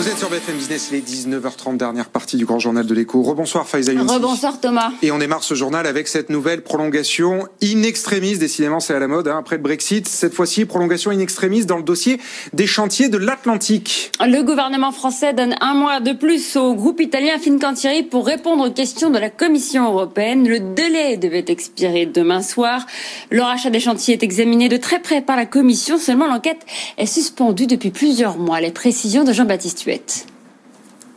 Vous êtes sur BFM Business, les 19h30, dernière partie du grand journal de l'écho. Rebonsoir Faiza Younsi. Rebonsoir Thomas. Et on démarre ce journal avec cette nouvelle prolongation in extremis. Décidément, c'est à la mode hein, après le Brexit. Cette fois-ci, prolongation in extremis dans le dossier des chantiers de l'Atlantique. Le gouvernement français donne un mois de plus au groupe italien Fincantieri pour répondre aux questions de la Commission européenne. Le délai devait expirer demain soir. Le rachat des chantiers est examiné de très près par la Commission. Seulement, l'enquête est suspendue depuis plusieurs mois. Les précisions de Jean-Baptiste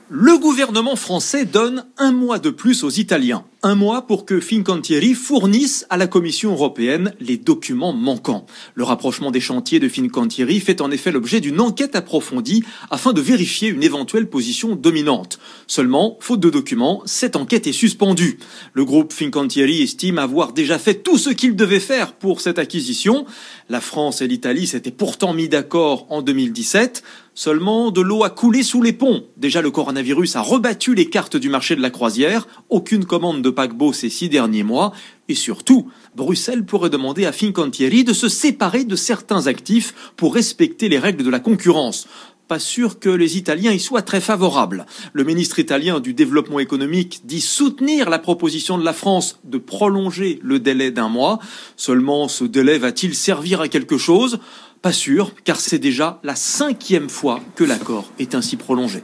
le gouvernement français donne un mois de plus aux Italiens un mois pour que Fincantieri fournisse à la Commission européenne les documents manquants. Le rapprochement des chantiers de Fincantieri fait en effet l'objet d'une enquête approfondie afin de vérifier une éventuelle position dominante. Seulement, faute de documents, cette enquête est suspendue. Le groupe Fincantieri estime avoir déjà fait tout ce qu'il devait faire pour cette acquisition. La France et l'Italie s'étaient pourtant mis d'accord en 2017. Seulement, de l'eau a coulé sous les ponts. Déjà, le coronavirus a rebattu les cartes du marché de la croisière. Aucune commande de paquebot ces six derniers mois. Et surtout, Bruxelles pourrait demander à Fincantieri de se séparer de certains actifs pour respecter les règles de la concurrence pas sûr que les Italiens y soient très favorables. Le ministre italien du développement économique dit soutenir la proposition de la France de prolonger le délai d'un mois. Seulement, ce délai va-t-il servir à quelque chose? Pas sûr, car c'est déjà la cinquième fois que l'accord est ainsi prolongé.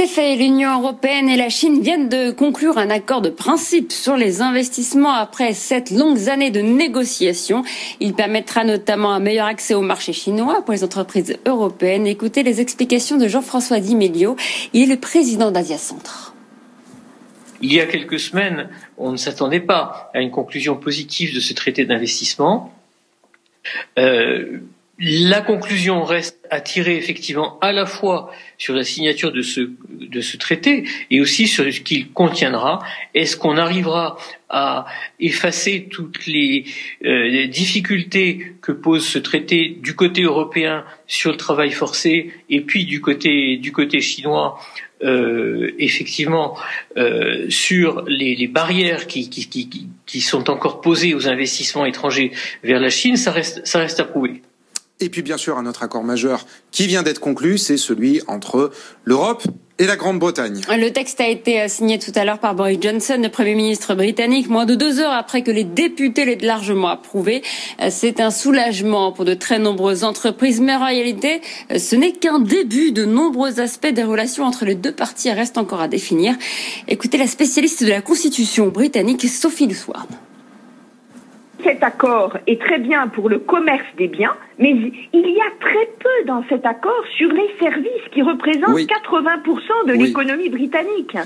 C'est fait, l'Union européenne et la Chine viennent de conclure un accord de principe sur les investissements après sept longues années de négociations. Il permettra notamment un meilleur accès au marché chinois pour les entreprises européennes. Écoutez les explications de Jean-François Di Meglio. Il est le président d'Asia Centre. Il y a quelques semaines, on ne s'attendait pas à une conclusion positive de ce traité d'investissement. Euh, la conclusion reste à effectivement à la fois sur la signature de ce, de ce traité et aussi sur ce qu'il contiendra. Est-ce qu'on arrivera à effacer toutes les, euh, difficultés que pose ce traité du côté européen sur le travail forcé et puis du côté, du côté chinois euh, effectivement euh, sur les, les barrières qui, qui, qui, qui, sont encore posées aux investissements étrangers vers la Chine, ça reste, ça reste à prouver. Et puis bien sûr, un autre accord majeur qui vient d'être conclu, c'est celui entre l'Europe et la Grande-Bretagne. Le texte a été signé tout à l'heure par Boris Johnson, le Premier ministre britannique, moins de deux heures après que les députés l'aient largement approuvé. C'est un soulagement pour de très nombreuses entreprises, mais en réalité, ce n'est qu'un début. De nombreux aspects des relations entre les deux parties restent encore à définir. Écoutez la spécialiste de la Constitution britannique, Sophie Luswarn. Cet accord est très bien pour le commerce des biens, mais il y a très peu dans cet accord sur les services qui représentent 80% de l'économie britannique.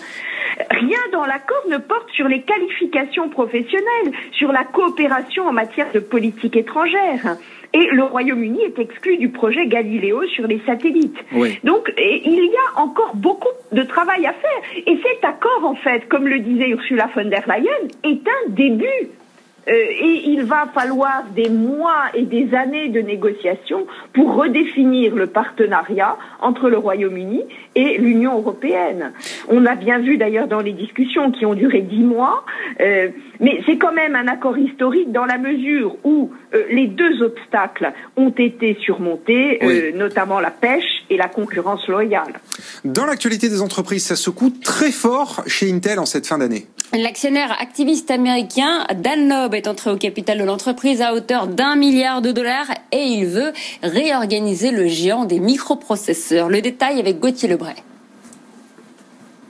Rien dans l'accord ne porte sur les qualifications professionnelles, sur la coopération en matière de politique étrangère. Et le Royaume-Uni est exclu du projet Galileo sur les satellites. Donc, il y a encore beaucoup de travail à faire. Et cet accord, en fait, comme le disait Ursula von der Leyen, est un début euh, et il va falloir des mois et des années de négociations pour redéfinir le partenariat entre le Royaume-Uni et l'Union européenne. On a bien vu d'ailleurs dans les discussions qui ont duré dix mois, euh, mais c'est quand même un accord historique dans la mesure où euh, les deux obstacles ont été surmontés, notamment la pêche et la concurrence loyale. Dans l'actualité des entreprises, ça secoue très fort chez Intel en cette fin d'année. L'actionnaire activiste américain Dan Loeb est entré au capital de l'entreprise à hauteur d'un milliard de dollars et il veut réorganiser le géant des microprocesseurs. Le détail avec Gauthier Lebray.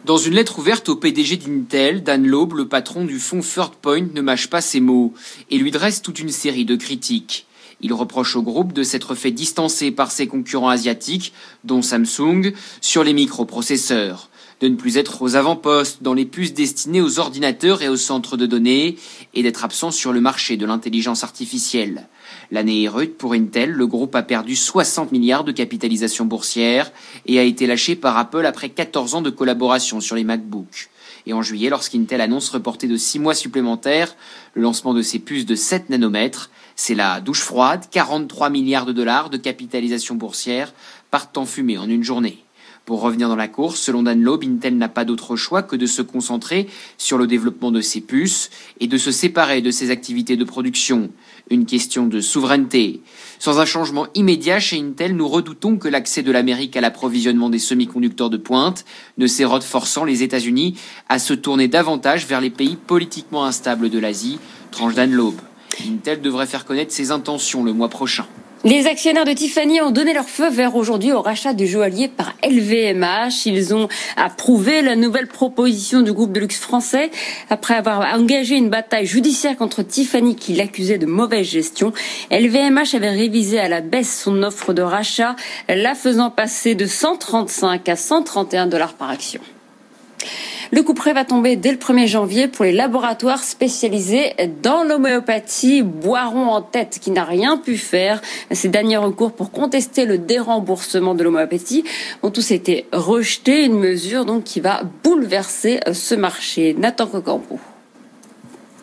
Dans une lettre ouverte au PDG d'Intel, Dan Loeb, le patron du fonds Third Point, ne mâche pas ses mots et lui dresse toute une série de critiques. Il reproche au groupe de s'être fait distancer par ses concurrents asiatiques, dont Samsung, sur les microprocesseurs de ne plus être aux avant-postes dans les puces destinées aux ordinateurs et aux centres de données, et d'être absent sur le marché de l'intelligence artificielle. L'année est rude pour Intel, le groupe a perdu 60 milliards de capitalisation boursière et a été lâché par Apple après 14 ans de collaboration sur les MacBooks. Et en juillet, lorsqu'Intel annonce reporter de 6 mois supplémentaires le lancement de ses puces de 7 nanomètres, c'est la douche froide, 43 milliards de dollars de capitalisation boursière partent en fumée en une journée. Pour revenir dans la course, selon Dan Loeb, Intel n'a pas d'autre choix que de se concentrer sur le développement de ses puces et de se séparer de ses activités de production. Une question de souveraineté. Sans un changement immédiat chez Intel, nous redoutons que l'accès de l'Amérique à l'approvisionnement des semi-conducteurs de pointe ne s'érode forçant les États-Unis à se tourner davantage vers les pays politiquement instables de l'Asie, tranche Dan Loeb. Intel devrait faire connaître ses intentions le mois prochain. Les actionnaires de Tiffany ont donné leur feu vert aujourd'hui au rachat du joaillier par LVMH. Ils ont approuvé la nouvelle proposition du groupe de luxe français après avoir engagé une bataille judiciaire contre Tiffany qui l'accusait de mauvaise gestion. LVMH avait révisé à la baisse son offre de rachat, la faisant passer de 135 à 131 dollars par action. Le coup près va tomber dès le 1er janvier pour les laboratoires spécialisés dans l'homéopathie. Boiron en tête qui n'a rien pu faire. Ces derniers recours pour contester le déremboursement de l'homéopathie ont tous été rejetés. Une mesure qui va bouleverser ce marché. Nathan Cocampo.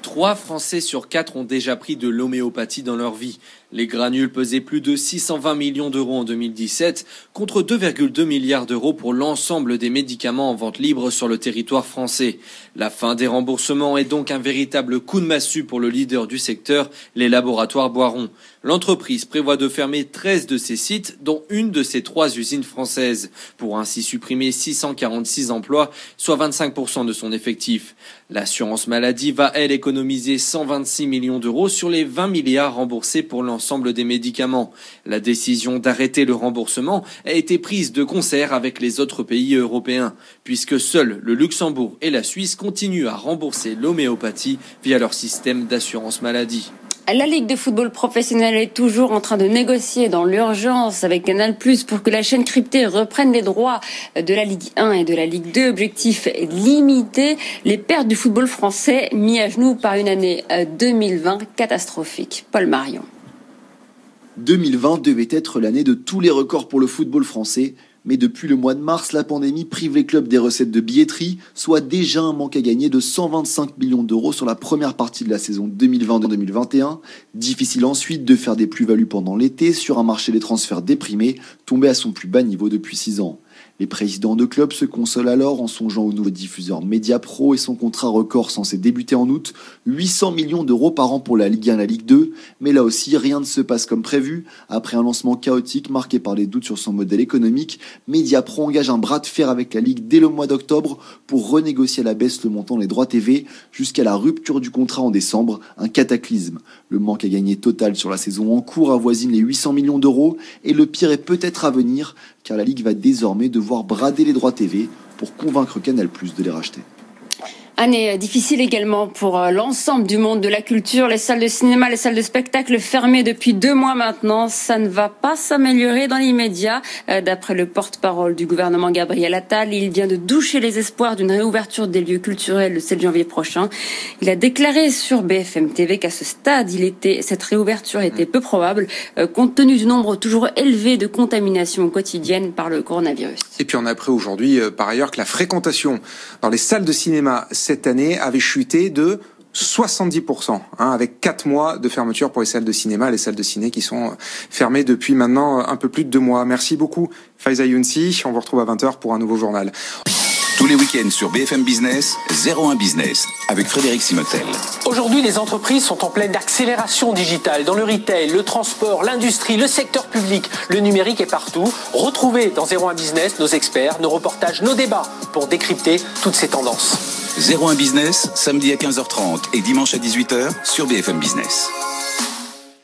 Trois Français sur quatre ont déjà pris de l'homéopathie dans leur vie. Les granules pesaient plus de 620 millions d'euros en 2017 contre 2,2 milliards d'euros pour l'ensemble des médicaments en vente libre sur le territoire français. La fin des remboursements est donc un véritable coup de massue pour le leader du secteur, les laboratoires Boiron. L'entreprise prévoit de fermer 13 de ses sites, dont une de ses trois usines françaises, pour ainsi supprimer 646 emplois, soit 25% de son effectif. L'assurance maladie va, elle, économiser 126 millions d'euros sur les 20 milliards remboursés pour l'ensemble l'ensemble des médicaments. La décision d'arrêter le remboursement a été prise de concert avec les autres pays européens, puisque seuls le Luxembourg et la Suisse continuent à rembourser l'homéopathie via leur système d'assurance maladie. La Ligue de football professionnel est toujours en train de négocier dans l'urgence avec Canal Plus pour que la chaîne cryptée reprenne les droits de la Ligue 1 et de la Ligue 2. Objectif limiter les pertes du football français mis à genoux par une année 2020 catastrophique. Paul Marion. 2020 devait être l'année de tous les records pour le football français, mais depuis le mois de mars, la pandémie prive les clubs des recettes de billetterie, soit déjà un manque à gagner de 125 millions d'euros sur la première partie de la saison 2020-2021. Difficile ensuite de faire des plus-values pendant l'été sur un marché des transferts déprimé, tombé à son plus bas niveau depuis 6 ans. Les présidents de clubs se consolent alors en songeant au nouveau diffuseur Mediapro et son contrat record censé débuter en août, 800 millions d'euros par an pour la Ligue 1 et la Ligue 2, mais là aussi rien ne se passe comme prévu. Après un lancement chaotique marqué par les doutes sur son modèle économique, Mediapro engage un bras de fer avec la Ligue dès le mois d'octobre pour renégocier à la baisse le montant des droits TV jusqu'à la rupture du contrat en décembre, un cataclysme. Le manque à gagner total sur la saison en cours avoisine les 800 millions d'euros et le pire est peut-être à venir car la Ligue va désormais devoir brader les droits TV pour convaincre Canal Plus de les racheter. Année difficile également pour euh, l'ensemble du monde de la culture. Les salles de cinéma, les salles de spectacle fermées depuis deux mois maintenant. Ça ne va pas s'améliorer dans l'immédiat. Euh, d'après le porte-parole du gouvernement Gabriel Attal, il vient de doucher les espoirs d'une réouverture des lieux culturels le 7 janvier prochain. Il a déclaré sur BFM TV qu'à ce stade, il était, cette réouverture était peu probable euh, compte tenu du nombre toujours élevé de contaminations quotidiennes par le coronavirus. Et puis on a appris aujourd'hui, par ailleurs, que la fréquentation dans les salles de cinéma cette année avait chuté de 70%, hein, avec 4 mois de fermeture pour les salles de cinéma, les salles de ciné qui sont fermées depuis maintenant un peu plus de deux mois. Merci beaucoup, Faiza Younsi. On vous retrouve à 20h pour un nouveau journal. Tous les week-ends sur BFM Business, 01 Business, avec Frédéric Simotel. Aujourd'hui, les entreprises sont en pleine accélération digitale dans le retail, le transport, l'industrie, le secteur public. Le numérique est partout. Retrouvez dans 01 Business nos experts, nos reportages, nos débats pour décrypter toutes ces tendances. 01 Business, samedi à 15h30 et dimanche à 18h sur BFM Business.